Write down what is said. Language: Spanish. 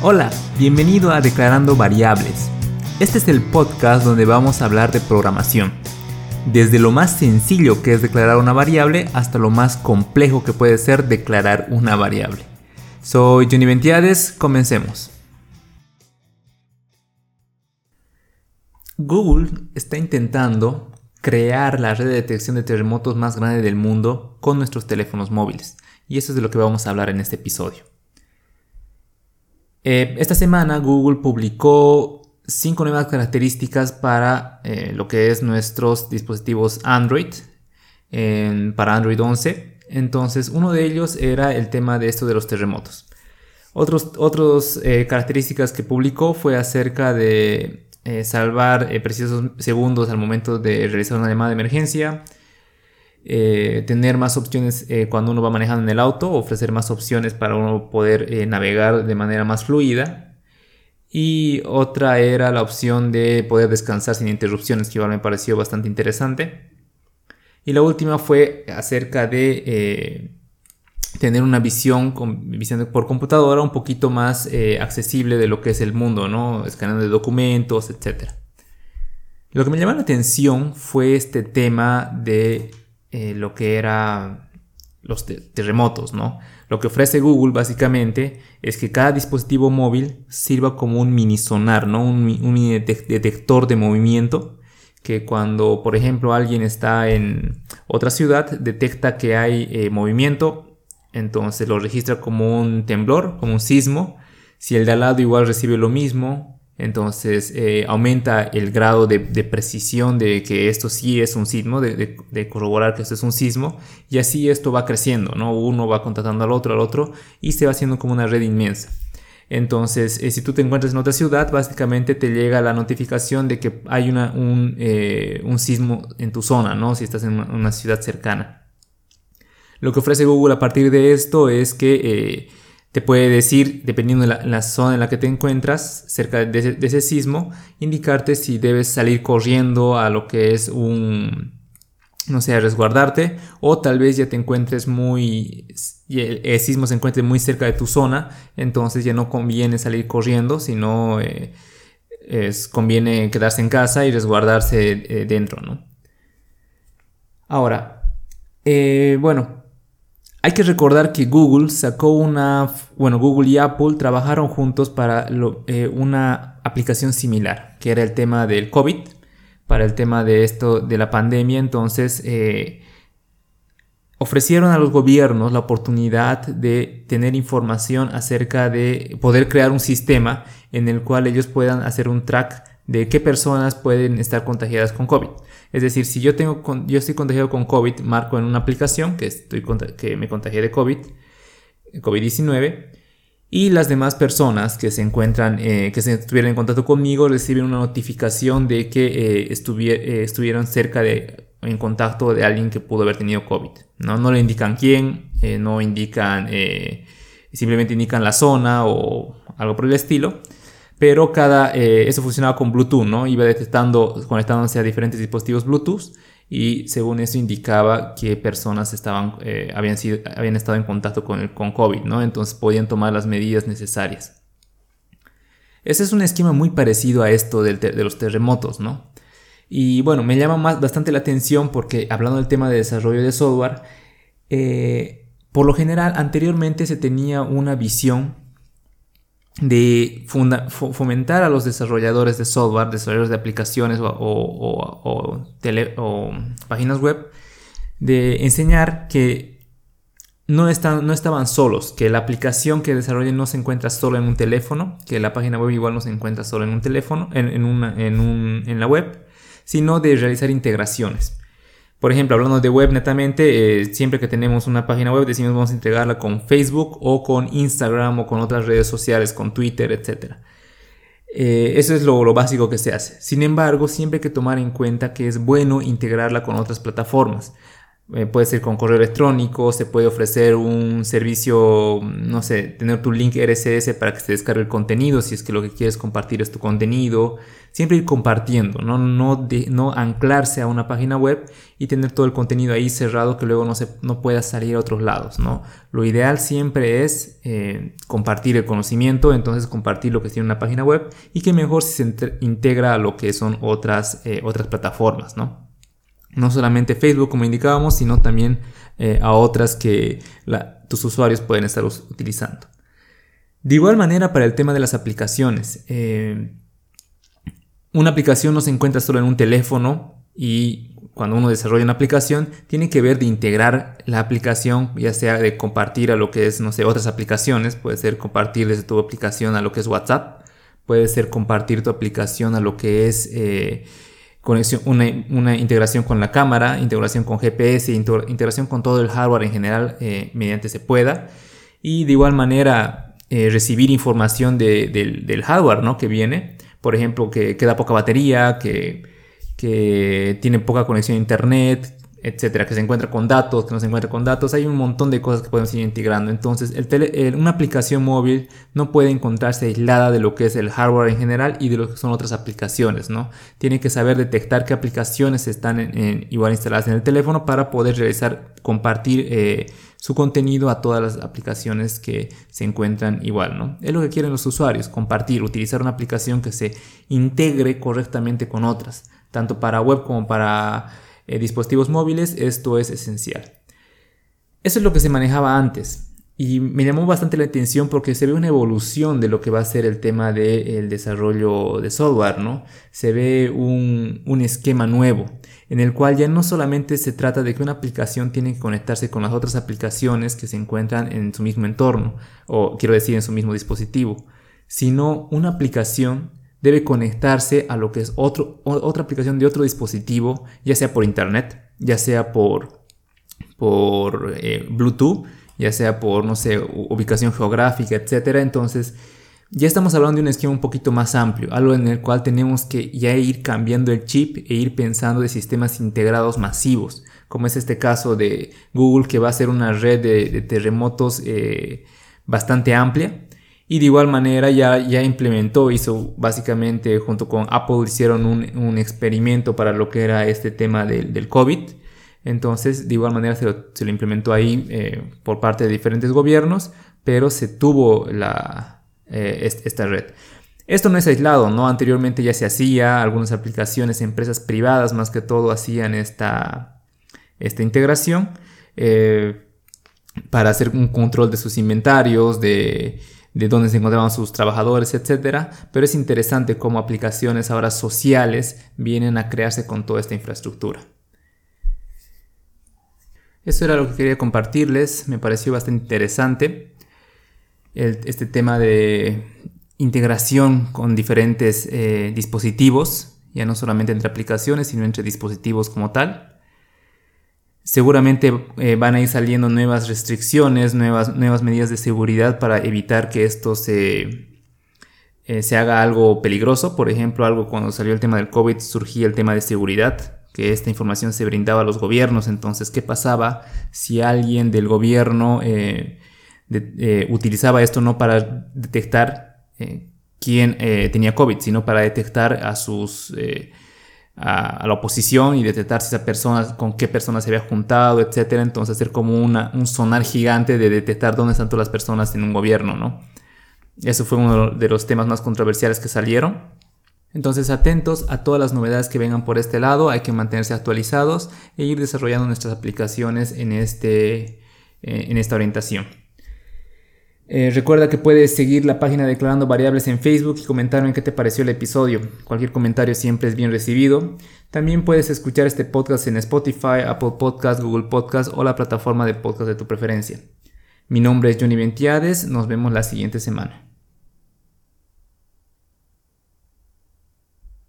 Hola, bienvenido a Declarando Variables. Este es el podcast donde vamos a hablar de programación. Desde lo más sencillo que es declarar una variable hasta lo más complejo que puede ser declarar una variable. Soy Johnny Ventiades, comencemos. Google está intentando crear la red de detección de terremotos más grande del mundo con nuestros teléfonos móviles. Y eso es de lo que vamos a hablar en este episodio. Eh, esta semana Google publicó cinco nuevas características para eh, lo que es nuestros dispositivos Android, para Android 11. Entonces, uno de ellos era el tema de esto de los terremotos. Otras eh, características que publicó fue acerca de salvar precisos segundos al momento de realizar una llamada de emergencia, eh, tener más opciones eh, cuando uno va manejando en el auto, ofrecer más opciones para uno poder eh, navegar de manera más fluida. Y otra era la opción de poder descansar sin interrupciones, que igual me pareció bastante interesante. Y la última fue acerca de tener una visión, por computadora un poquito más accesible de lo que es el mundo. Escaneando documentos, etc. Lo que me llamó la atención fue este tema de eh, lo que era los terremotos, ¿no? Lo que ofrece Google básicamente es que cada dispositivo móvil sirva como un mini sonar, ¿no? Un, detector de movimiento que cuando, por ejemplo, alguien está en otra ciudad, detecta que hay eh, movimiento, entonces lo registra como un temblor, como un sismo. Si el de al lado igual recibe lo mismo, entonces eh, aumenta el grado de, precisión de que esto sí es un sismo, de, corroborar que esto es un sismo, y así esto va creciendo, ¿no? Uno va contactando al otro, al otro, y se va haciendo como una red inmensa. Entonces, eh, si tú te encuentras en otra ciudad, básicamente te llega la notificación de que hay una, un, eh, un, sismo en tu zona, ¿no? Si estás en una ciudad cercana. Lo que ofrece Google a partir de esto es que te puede decir, dependiendo de la, zona en la que te encuentras, cerca de ese, sismo, indicarte si debes salir corriendo a lo que es un, no sé, resguardarte, o tal vez ya te encuentres muy, el, sismo se encuentre muy cerca de tu zona, entonces ya no conviene salir corriendo, sino eh, es, conviene quedarse en casa y resguardarse eh, dentro, ¿no? Ahora, eh, bueno, hay que recordar que Google sacó una, bueno, Google y Apple trabajaron juntos para eh, una aplicación similar, que era el tema del COVID, para el tema de esto, de la pandemia. Entonces, eh, ofrecieron a los gobiernos la oportunidad de tener información acerca de poder crear un sistema en el cual ellos puedan hacer un track de qué personas pueden estar contagiadas con COVID. Es decir, si yo, tengo, yo estoy contagiado con COVID, marco en una aplicación que, estoy, que me contagié de COVID, COVID-19, y las demás personas que se encuentran, eh, que se estuvieron en contacto conmigo, reciben una notificación de que eh, eh, estuvieron cerca de, en contacto de alguien que pudo haber tenido COVID. No, no le indican quién, no indican, simplemente indican la zona o algo por el estilo pero cada, eh, eso funcionaba con Bluetooth, ¿no? Iba detectando, conectándose a diferentes dispositivos Bluetooth y según eso indicaba que personas estaban, eh, habían, sido, habían estado en contacto con, con COVID, ¿no? Entonces podían tomar las medidas necesarias. Ese es un esquema muy parecido a esto de los terremotos, ¿no? Y bueno, me llama más, bastante la atención porque hablando del tema de desarrollo de software, eh, por lo general anteriormente se tenía una visión de fomentar a los desarrolladores de software, desarrolladores de aplicaciones o, páginas web, de enseñar que no, están, no estaban solos, que la aplicación que desarrollen no se encuentra solo en un teléfono, que la página web igual no se encuentra solo en un teléfono, en, en la web, sino de realizar integraciones. Por ejemplo, hablando de web netamente, eh, siempre que tenemos una página web decimos vamos a integrarla con Facebook o con Instagram o con otras redes sociales, con Twitter, etc. Eh, eso es lo, básico que se hace. Sin embargo, siempre hay que tomar en cuenta que es bueno integrarla con otras plataformas. Eh, puede ser con correo electrónico, se puede ofrecer un servicio, no sé, tener tu link RSS para que se descargue el contenido, si es que lo que quieres compartir es tu contenido. Siempre ir compartiendo, no, no, no anclarse a una página web y tener todo el contenido ahí cerrado que luego no, se, no pueda salir a otros lados. ¿no? Lo ideal siempre es eh, compartir el conocimiento, entonces compartir lo que tiene una página web y que mejor si se integra a lo que son otras, eh, otras plataformas. ¿no? No solamente Facebook como indicábamos, sino también eh, a otras que tus usuarios pueden estar utilizando. De igual manera para el tema de las aplicaciones. Eh, una aplicación no se encuentra solo en un teléfono y cuando uno desarrolla una aplicación tiene que ver de integrar la aplicación, ya sea de compartir a lo que es, no sé, otras aplicaciones, puede ser compartir desde tu aplicación a lo que es WhatsApp, puede ser compartir tu aplicación a lo que es... Eh, conexión, una, integración con la cámara, integración con GPS, integración con todo el hardware en general eh, mediante se pueda. Y de igual manera eh, recibir información del, hardware ¿no? que viene. Por ejemplo, que queda poca batería, que, que tiene poca conexión a internet, etcétera, que se encuentra con datos, que no se encuentra con datos, hay un montón de cosas que podemos ir integrando. Entonces, el una aplicación móvil no puede encontrarse aislada de lo que es el hardware en general y de lo que son otras aplicaciones, ¿no? Tiene que saber detectar qué aplicaciones están en, igual instaladas en el teléfono para poder realizar, compartir eh, su contenido a todas las aplicaciones que se encuentran igual, ¿no? Es lo que quieren los usuarios, compartir, utilizar una aplicación que se integre correctamente con otras, tanto para web como para eh, dispositivos móviles, esto es esencial. Eso es lo que se manejaba antes. Y me llamó bastante la atención porque se ve una evolución de lo que va a ser el tema del desarrollo de software, ¿no? Se ve un, un, esquema nuevo en el cual ya no solamente se trata de que una aplicación tiene que conectarse con las otras aplicaciones que se encuentran en su mismo entorno, o quiero decir en su mismo dispositivo, sino una aplicación debe conectarse a lo que es otro, otra aplicación de otro dispositivo, ya sea por internet, ya sea por, por eh, Bluetooth, ya sea por, no sé, ubicación geográfica, etc. Entonces, ya estamos hablando de un esquema un poquito más amplio, algo en el cual tenemos que ya ir cambiando el chip e ir pensando de sistemas integrados masivos, como es este caso de Google que va a ser una red de, terremotos eh, bastante amplia y de igual manera ya, ya implementó, hizo básicamente junto con Apple hicieron un, experimento para lo que era este tema del, del COVID. Entonces de igual manera se lo, se lo implementó ahí eh, por parte de diferentes gobiernos, pero se tuvo la, eh, esta red. Esto no es aislado, ¿no? Anteriormente ya se hacía, algunas aplicaciones, empresas privadas más que todo hacían esta, esta integración eh, para hacer un control de sus inventarios, de de dónde se encontraban sus trabajadores, etc. Pero es interesante cómo aplicaciones ahora sociales vienen a crearse con toda esta infraestructura. Eso era lo que quería compartirles, me pareció bastante interesante este tema de integración con diferentes eh, dispositivos, ya no solamente entre aplicaciones, sino entre dispositivos como tal. Seguramente eh, van a ir saliendo nuevas restricciones, nuevas, nuevas medidas de seguridad para evitar que esto se, eh, se haga algo peligroso. Por ejemplo, algo cuando salió el tema del COVID surgía el tema de seguridad, que esta información se brindaba a los gobiernos. Entonces, ¿qué pasaba si alguien del gobierno eh, utilizaba esto no para detectar quién tenía COVID, sino para detectar a sus a, la oposición y detectar si esa persona, con qué persona se había juntado, etcétera. Entonces hacer como un sonar gigante de detectar dónde están todas las personas en un gobierno, ¿no? Eso fue uno de los temas más controversiales que salieron. Entonces atentos a todas las novedades que vengan por este lado, hay que mantenerse actualizados e ir desarrollando nuestras aplicaciones en, este, eh, en esta orientación. Eh, recuerda que puedes seguir la página Declarando Variables en Facebook y comentarme qué te pareció el episodio. Cualquier comentario siempre es bien recibido. También puedes escuchar este podcast en Spotify, Apple Podcast, Google Podcast o la plataforma de podcast de tu preferencia. Mi nombre es Johnny Ventiades, nos vemos la siguiente semana.